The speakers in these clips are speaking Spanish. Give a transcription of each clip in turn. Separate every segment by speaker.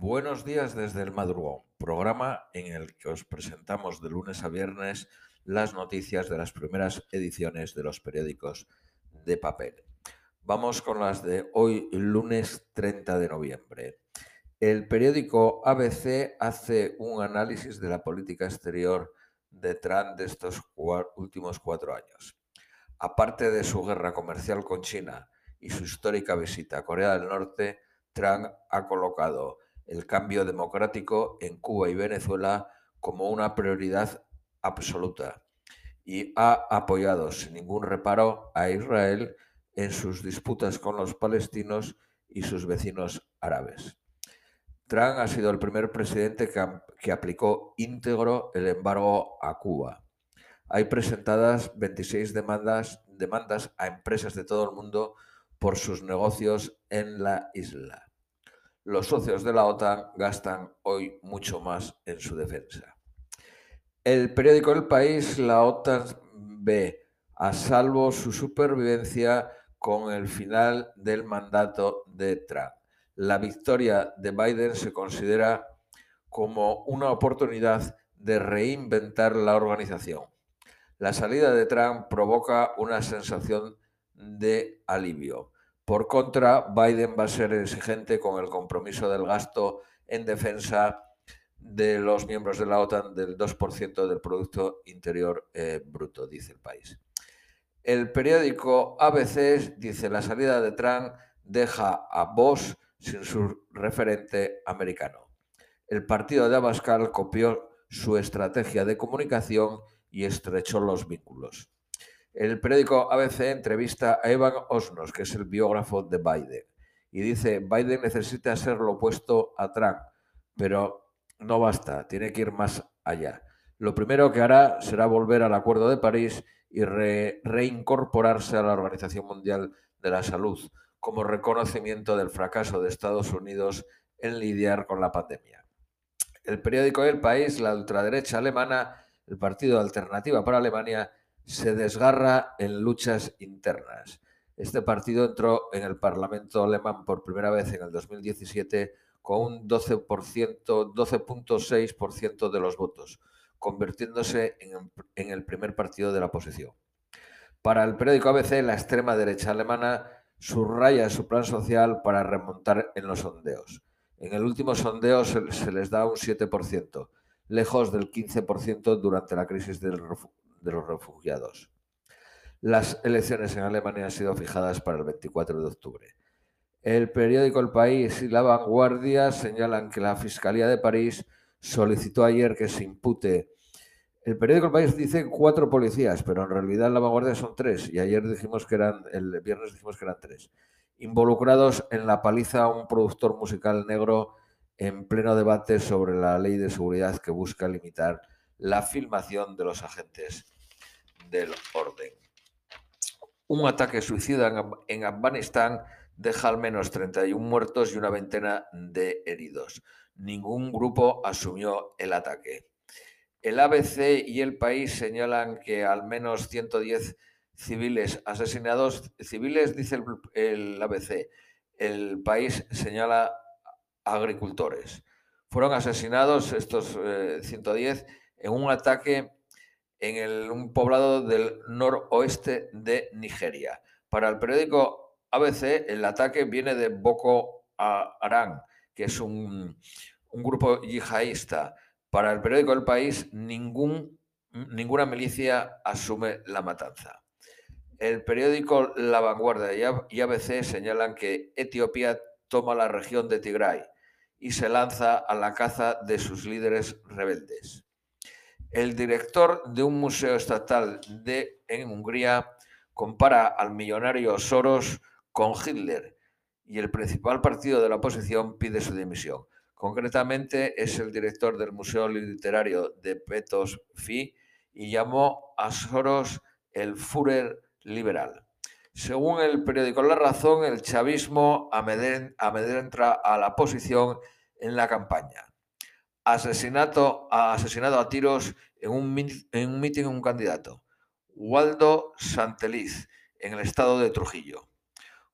Speaker 1: Buenos días desde el madrugón, programa en el que os presentamos de lunes a viernes las noticias de las primeras ediciones de los periódicos de papel. Vamos con las de hoy, lunes 30 de noviembre. El periódico ABC hace un análisis de la política exterior de Trump de estos últimos cuatro años. Aparte de su guerra comercial con China y su histórica visita a Corea del Norte, Trump ha colocado el cambio democrático en Cuba y Venezuela como una prioridad absoluta y ha apoyado sin ningún reparo a Israel en sus disputas con los palestinos y sus vecinos árabes. Trump ha sido el primer presidente que, aplicó íntegro el embargo a Cuba. Hay presentadas 26 demandas, demandas a empresas de todo el mundo por sus negocios en la isla los socios de la OTAN gastan hoy mucho más en su defensa. El periódico El País, la OTAN ve a salvo su supervivencia con el final del mandato de Trump. La victoria de Biden se considera como una oportunidad de reinventar la organización. La salida de Trump provoca una sensación de alivio. Por contra, Biden va a ser exigente con el compromiso del gasto en defensa de los miembros de la OTAN del 2% del Producto Interior eh, Bruto, dice el país. El periódico ABC dice la salida de Trump deja a Bosch sin su referente americano. El partido de Abascal copió su estrategia de comunicación y estrechó los vínculos. El periódico ABC entrevista a Evan Osnos, que es el biógrafo de Biden, y dice, Biden necesita ser lo opuesto a Trump, pero no basta, tiene que ir más allá. Lo primero que hará será volver al Acuerdo de París y reincorporarse a la Organización Mundial de la Salud como reconocimiento del fracaso de Estados Unidos en lidiar con la pandemia. El periódico El País, la ultraderecha alemana, el Partido Alternativa para Alemania, se desgarra en luchas internas. Este partido entró en el Parlamento alemán por primera vez en el 2017 con un 12%, 12.6% de los votos, convirtiéndose en, el primer partido de la oposición. Para el periódico ABC, la extrema derecha alemana subraya su plan social para remontar en los sondeos. En el último sondeo se, se les da un 7%, lejos del 15% durante la crisis del, de los refugiados. Las elecciones en Alemania han sido fijadas para el 24 de octubre. El periódico El País y La Vanguardia señalan que la Fiscalía de París solicitó ayer que se impute. El periódico El País dice cuatro policías, pero en realidad La Vanguardia son tres y ayer dijimos que eran, el viernes dijimos que eran tres, involucrados en la paliza a un productor musical negro en pleno debate sobre la ley de seguridad que busca limitar la filmación de los agentes del orden. Un ataque suicida en Afganistán deja al menos 31 muertos y una veintena de heridos. Ningún grupo asumió el ataque. El ABC y el país señalan que al menos 110 civiles asesinados, civiles dice el, ABC, el país señala agricultores. Fueron asesinados estos 110 eh, en un ataque en un poblado del noroeste de Nigeria. Para el periódico ABC, el ataque viene de Boko Haram, que es un, grupo yihadista. Para el periódico El País, ningún, ninguna milicia asume la matanza. El periódico La Vanguardia y ABC señalan que Etiopía toma la región de Tigray y se lanza a la caza de sus líderes rebeldes. El director de un museo estatal de, en Hungría compara al millonario Soros con Hitler y el principal partido de la oposición pide su dimisión. Concretamente es el director del Museo Literario de Petos Fi y llamó a Soros el Führer liberal. Según el periódico La Razón, el chavismo amedrenta a la oposición en la campaña asesinato, asesinado a tiros en un, en un mitin un candidato. Waldo Santeliz, en el estado de Trujillo.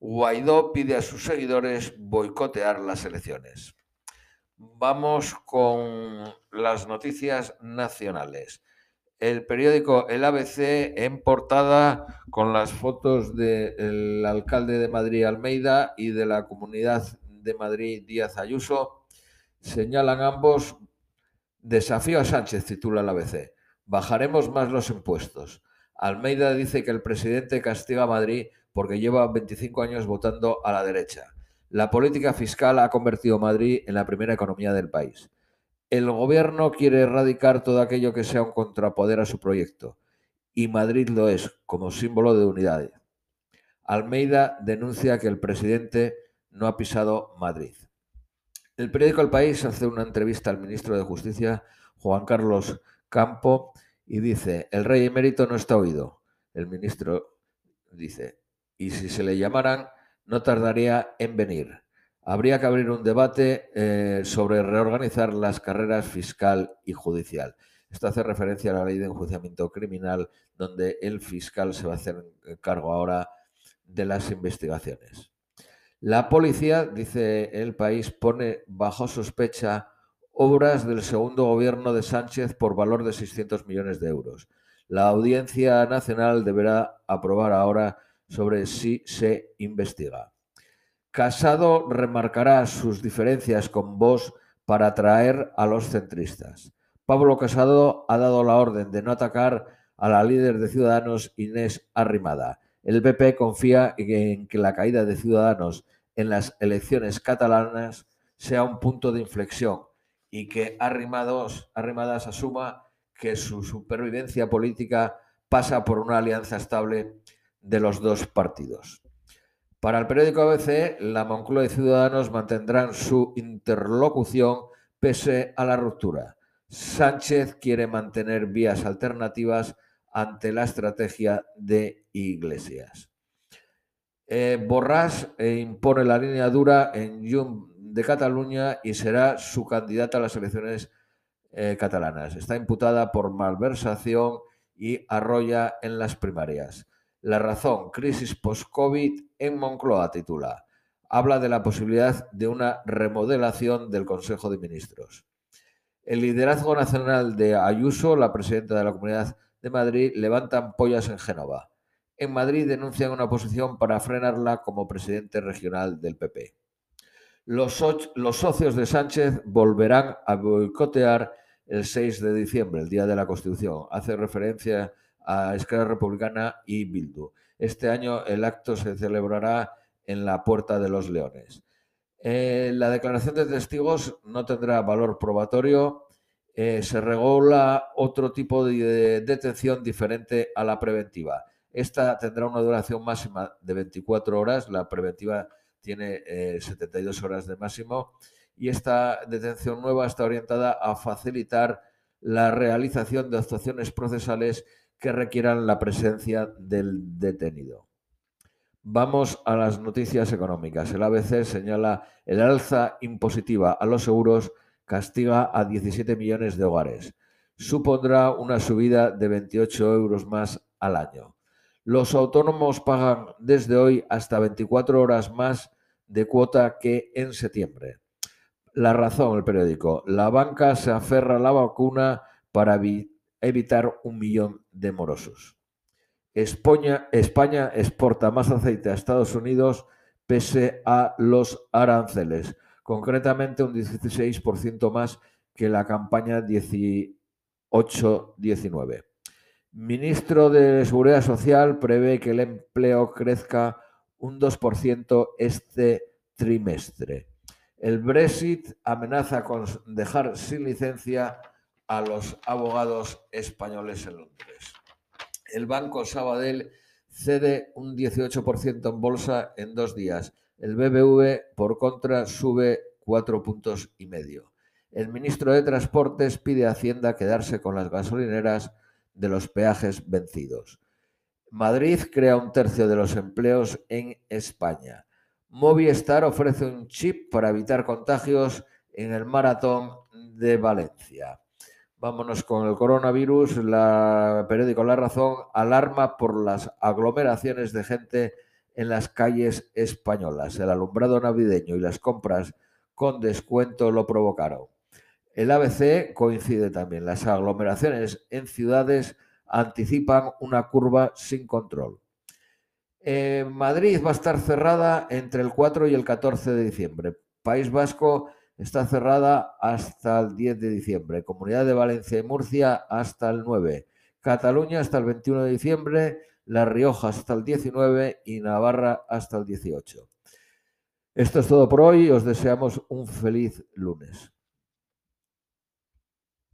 Speaker 1: Guaidó pide a sus seguidores boicotear las elecciones. Vamos con las noticias nacionales. El periódico El ABC en portada con las fotos del alcalde de Madrid Almeida y de la comunidad de Madrid Díaz Ayuso señalan ambos desafío a Sánchez, titula el ABC. Bajaremos más los impuestos. Almeida dice que el presidente castiga a Madrid porque lleva 25 años votando a la derecha. La política fiscal ha convertido a Madrid en la primera economía del país. El gobierno quiere erradicar todo aquello que sea un contrapoder a su proyecto, y Madrid lo es, como símbolo de unidad. Almeida denuncia que el presidente no ha pisado Madrid. El periódico El País hace una entrevista al ministro de Justicia, Juan Carlos Campo, y dice, el rey emérito no está oído. El ministro dice, y si se le llamaran, no tardaría en venir. Habría que abrir un debate eh, sobre reorganizar las carreras fiscal y judicial. Esto hace referencia a la ley de enjuiciamiento criminal, donde el fiscal se va a hacer cargo ahora de las investigaciones. La policía, dice el país, pone bajo sospecha obras del segundo gobierno de Sánchez por valor de 600 millones de euros. La Audiencia Nacional deberá aprobar ahora sobre si se investiga. Casado remarcará sus diferencias con Vox para atraer a los centristas. Pablo Casado ha dado la orden de no atacar a la líder de Ciudadanos, Inés Arrimada. El PP confía en que la caída de Ciudadanos en las elecciones catalanas sea un punto de inflexión y que Arrimados, Arrimadas asuma que su supervivencia política pasa por una alianza estable de los dos partidos. Para el periódico ABC, la Moncloa y Ciudadanos mantendrán su interlocución pese a la ruptura. Sánchez quiere mantener vías alternativas ante la estrategia de Iglesias. Eh, Borràs eh, impone la línea dura en Jum de Cataluña y será su candidata a las elecciones eh, catalanas. Está imputada por malversación y arrolla en las primarias. La razón, crisis post-COVID en Moncloa titula. Habla de la posibilidad de una remodelación del Consejo de Ministros. El liderazgo nacional de Ayuso, la presidenta de la Comunidad de Madrid, levanta ampollas en Génova. En Madrid denuncian una oposición para frenarla como presidente regional del PP. Los, los socios de Sánchez volverán a boicotear el 6 de diciembre, el Día de la Constitución. Hace referencia a Esquerra Republicana y Bildu. Este año el acto se celebrará en la Puerta de los Leones. Eh, la declaración de testigos no tendrá valor probatorio. Eh, se regula otro tipo de detención diferente a la preventiva. Esta tendrá una duración máxima de 24 horas. La preventiva tiene 72 eh, horas de máximo. Y esta detención nueva está orientada a facilitar la realización de actuaciones procesales que requieran la presencia del detenido. Vamos a las noticias económicas. El ABC señala el alza impositiva a los seguros castiga a 17 millones de hogares. Supondrá una subida de 28 euros más al año. Los autónomos pagan desde hoy hasta 24 horas más de cuota que en septiembre. La razón, el periódico. La banca se aferra a la vacuna para evitar un millón de morosos. España, España exporta más aceite a Estados Unidos pese a los aranceles, concretamente un 16% más que la campaña 18-19. Ministro de Seguridad Social prevé que el empleo crezca un 2% este trimestre. El Brexit amenaza con dejar sin licencia a los abogados españoles en Londres. El Banco Sabadell cede un 18% en bolsa en dos días. El BBV, por contra, sube cuatro puntos y medio. El ministro de Transportes pide a Hacienda quedarse con las gasolineras de los peajes vencidos. Madrid crea un tercio de los empleos en España. Movistar ofrece un chip para evitar contagios en el maratón de Valencia. Vámonos con el coronavirus. La periódico La Razón alarma por las aglomeraciones de gente en las calles españolas. El alumbrado navideño y las compras con descuento lo provocaron. El ABC coincide también. Las aglomeraciones en ciudades anticipan una curva sin control. Madrid va a estar cerrada entre el 4 y el 14 de diciembre. País Vasco está cerrada hasta el 10 de diciembre. Comunidad de Valencia y Murcia hasta el 9. Cataluña hasta el 21 de diciembre. La Rioja hasta el 19 y Navarra hasta el 18. Esto es todo por hoy. Os deseamos un feliz lunes.